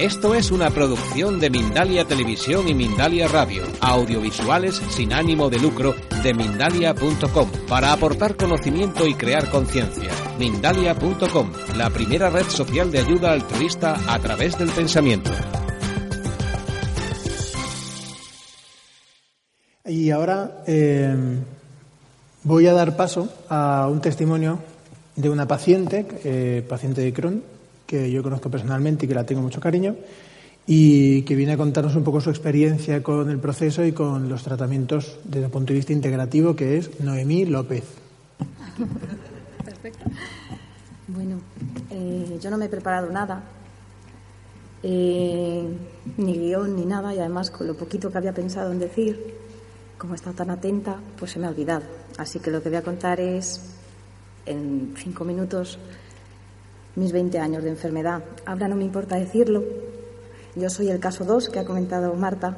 Esto es una producción de Mindalia Televisión y Mindalia Radio, audiovisuales sin ánimo de lucro de mindalia.com, para aportar conocimiento y crear conciencia. Mindalia.com, la primera red social de ayuda altruista a través del pensamiento. Y ahora eh, voy a dar paso a un testimonio de una paciente, eh, paciente de Crohn, que yo conozco personalmente y que la tengo mucho cariño, y que viene a contarnos un poco su experiencia con el proceso y con los tratamientos desde el punto de vista integrativo, que es Noemí López. Perfecto. Bueno, eh, yo no me he preparado nada, eh, ni guion ni nada, y además con lo poquito que había pensado en decir, como he estado tan atenta, pues se me ha olvidado. Así que lo que voy a contar es, en cinco minutos, mis 20 años de enfermedad. Ahora no me importa decirlo. Yo soy el caso 2 que ha comentado Marta.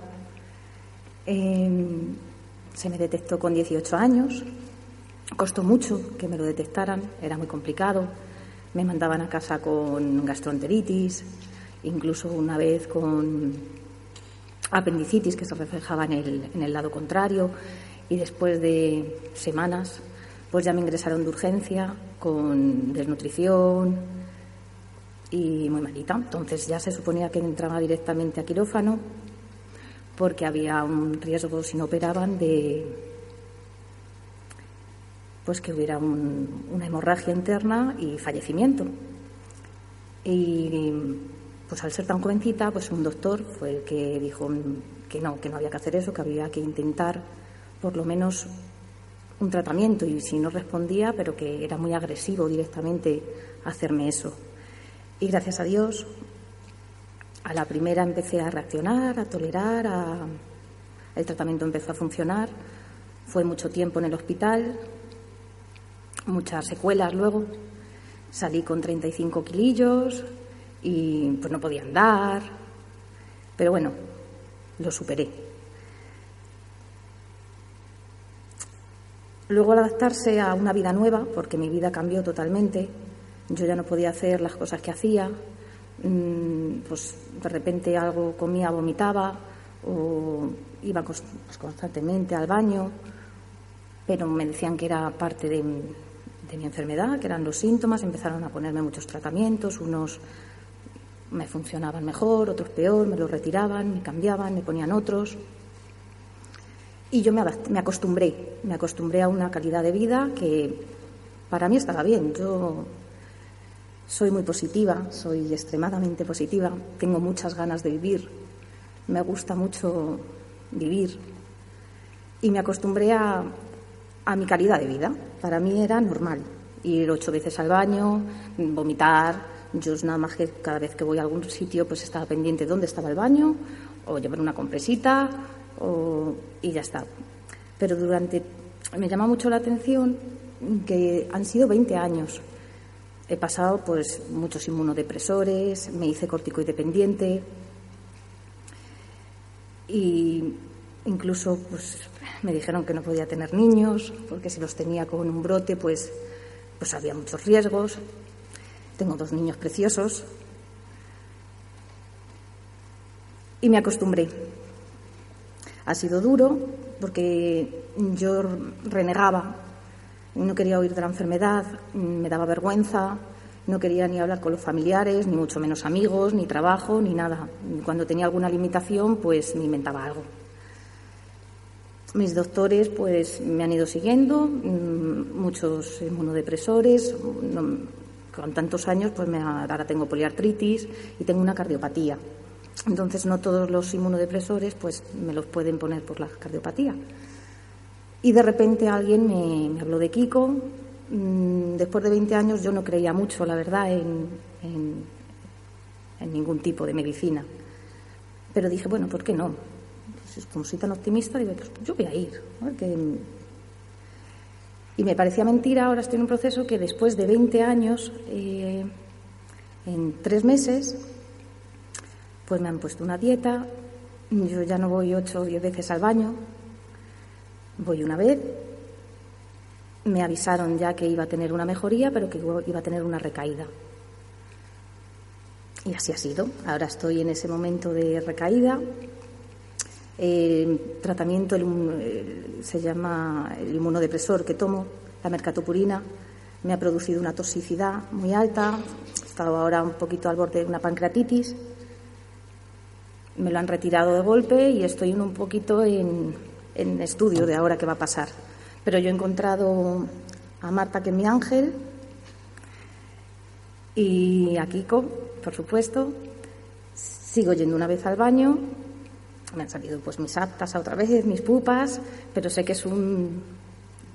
Em, se me detectó con 18 años. Costó mucho que me lo detectaran, era muy complicado. Me mandaban a casa con gastroenteritis, incluso una vez con apendicitis que se reflejaba en el, en el lado contrario. Y después de semanas, pues ya me ingresaron de urgencia con desnutrición, y muy malita. Entonces ya se suponía que entraba directamente a quirófano porque había un riesgo si no operaban de pues que hubiera una hemorragia interna y fallecimiento. Y pues al ser tan jovencita, pues un doctor fue el que dijo que no, que no había que hacer eso, que había que intentar por lo menos un tratamiento y si no respondía, pero que era muy agresivo directamente hacerme eso. Y gracias a Dios, a la primera empecé a reaccionar, a tolerar, el tratamiento empezó a funcionar. Fue mucho tiempo en el hospital, muchas secuelas luego. Salí con 35 kilillos y pues no podía andar. Pero bueno, lo superé. Luego al adaptarse a una vida nueva, porque mi vida cambió totalmente, yo ya no podía hacer las cosas que hacía, mm, pues de repente algo comía, vomitaba o iba pues, constantemente al baño, pero me decían que era parte de, mi enfermedad, que eran los síntomas, empezaron a ponerme muchos tratamientos, unos me funcionaban mejor, otros peor, me los retiraban, me cambiaban, me ponían otros. Y yo me, me acostumbré, me acostumbré a una calidad de vida que para mí estaba bien. Yo soy muy positiva, soy extremadamente positiva, tengo muchas ganas de vivir, me gusta mucho vivir y me acostumbré a, mi calidad de vida. Para mí era normal ir ocho veces al baño, vomitar. Yo nada más que cada vez que voy a algún sitio pues estaba pendiente de dónde estaba el baño o llevar una compresita y ya está. Pero durante me llama mucho la atención que han sido 20 años He pasado pues muchos inmunodepresores, me hice dependiente y incluso pues me dijeron que no podía tener niños porque si los tenía con un brote pues pues había muchos riesgos. Tengo dos niños preciosos y me acostumbré. Ha sido duro porque yo renegaba no quería oír de la enfermedad, me daba vergüenza, no quería ni hablar con los familiares, ni mucho menos amigos, ni trabajo, ni nada. Cuando tenía alguna limitación, pues me inventaba algo. Mis doctores, pues me han ido siguiendo, mm, muchos inmunodepresores, con tantos años, pues me, ahora tengo poliartritis y tengo una cardiopatía. Entonces, no todos los inmunodepresores, pues me los pueden poner por la cardiopatía. Y de repente alguien me, habló de Kiko. Mm, después de 20 años yo no creía mucho, la verdad, en, en, ningún tipo de medicina. Pero dije, bueno, ¿por qué no? Pues, como soy tan optimista, digo, pues yo voy a ir. Y me parecía mentira, ahora estoy en un proceso que después de 20 años, eh, en tres meses, pues me han puesto una dieta, yo ya no voy ocho o diez veces al baño, Voy una vez, me avisaron ya que iba a tener una mejoría, pero que iba a tener una recaída. Y así ha sido. Ahora estoy en ese momento de recaída. El tratamiento se llama el inmunodepresor que tomo, la mercatopurina. Me ha producido una toxicidad muy alta. He estado ahora un poquito al borde de una pancreatitis. Me lo han retirado de golpe y estoy un poquito en, en estudio de ahora qué va a pasar. Pero yo he encontrado a Marta, que es mi ángel, y a Kiko, por supuesto. Sigo yendo una vez al baño. Me han salido pues mis aptas a otra vez, mis pupas, pero sé que es un,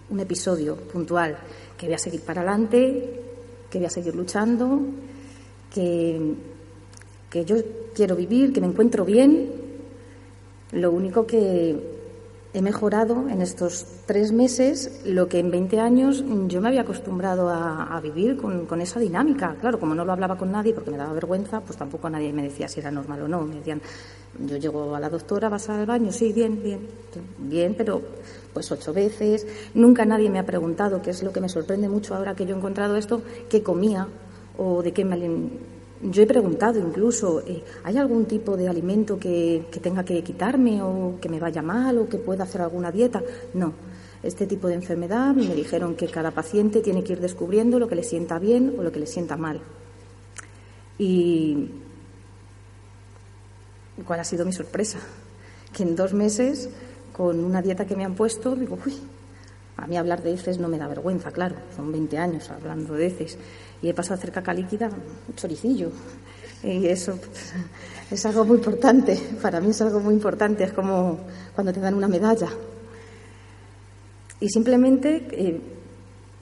un episodio puntual, que voy a seguir para adelante, que voy a seguir luchando, que, que yo quiero vivir, que me encuentro bien. Lo único que he mejorado en estos tres meses lo que en 20 años yo me había acostumbrado a, vivir con, esa dinámica. Claro, como no lo hablaba con nadie porque me daba vergüenza, pues tampoco nadie me decía si era normal o no. Me decían, yo llego a la doctora, vas al baño, sí, bien, bien, bien, pero pues ocho veces. Nunca nadie me ha preguntado, que es lo que me sorprende mucho ahora que yo he encontrado esto, qué comía o de qué me yo he preguntado incluso, eh, ¿hay algún tipo de alimento que, tenga que quitarme o que me vaya mal o que pueda hacer alguna dieta? No. Este tipo de enfermedad me dijeron que cada paciente tiene que ir descubriendo lo que le sienta bien o lo que le sienta mal. Y ¿cuál ha sido mi sorpresa? Que en dos meses, con una dieta que me han puesto, digo, uy, a mí hablar de heces no me da vergüenza, claro, son 20 años hablando de heces y he pasado a hacer caca líquida choricillo. Y eso es algo muy importante, para mí es algo muy importante, es como cuando te dan una medalla. Y simplemente, eh,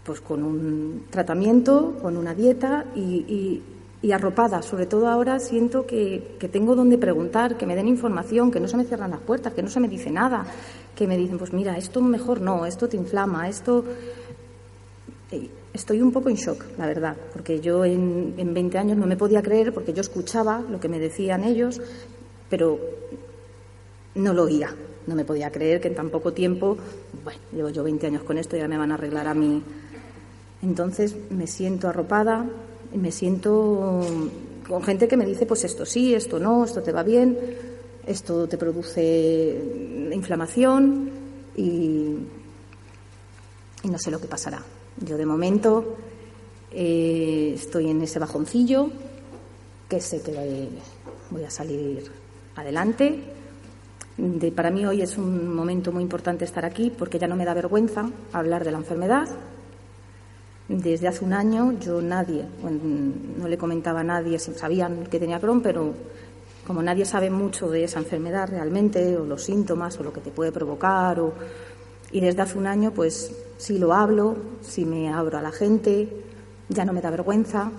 pues con un tratamiento, con una dieta y, arropada. Sobre todo ahora siento que, que, tengo donde preguntar, que me den información, que no se me cierran las puertas, que no se me dice nada, que me dicen, pues mira, esto mejor no, esto te inflama, esto estoy un poco en shock, la verdad, porque yo en, en 20 años no me podía creer porque yo escuchaba lo que me decían ellos, pero no lo oía. No me podía creer que en tan poco tiempo, bueno, llevo yo 20 años con esto ya me van a arreglar a mí. Entonces me siento arropada, me siento con gente que me dice, pues esto sí, esto no, esto te va bien, esto te produce inflamación y, no sé lo que pasará. Yo de momento eh, estoy en ese bajoncillo, que sé que voy a salir adelante. para mí hoy es un momento muy importante estar aquí porque ya no me da vergüenza hablar de la enfermedad. Desde hace un año yo nadie, no le comentaba a nadie, sabían que tenía Crohn, pero como nadie sabe mucho de esa enfermedad realmente, o los síntomas, o lo que te puede provocar, o y desde hace un año, pues sí lo hablo, sí me abro a la gente, ya no me da vergüenza.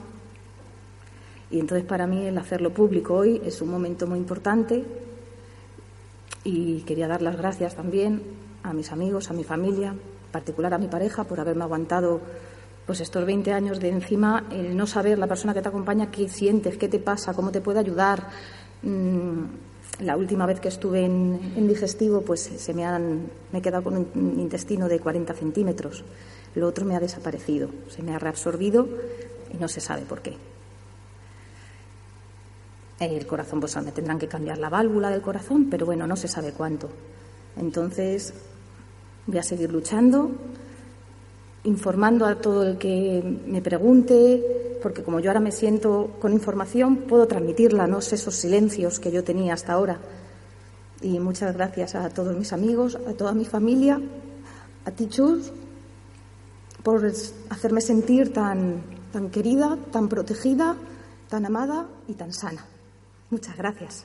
Y entonces para mí el hacerlo público hoy es un momento muy importante y quería dar las gracias también a mis amigos, a mi familia, en particular a mi pareja por haberme aguantado pues estos 20 años de encima el no saber la persona que te acompaña qué sientes, qué te pasa, cómo te puede ayudar. Mm, la última vez que estuve en, digestivo, pues se me, han, me quedado con un intestino de 40 centímetros. Lo otro me ha desaparecido, se me ha reabsorbido y no se sabe por qué. El corazón, pues me tendrán que cambiar la válvula del corazón, pero bueno, no se sabe cuánto. Entonces, voy a seguir luchando, informando a todo el que me pregunte, porque como yo ahora me siento con información, puedo transmitirla, no sé esos silencios que yo tenía hasta ahora. Y muchas gracias a todos mis amigos, a toda mi familia, a ti, Chus, por hacerme sentir tan, tan querida, tan protegida, tan amada y tan sana. Muchas gracias.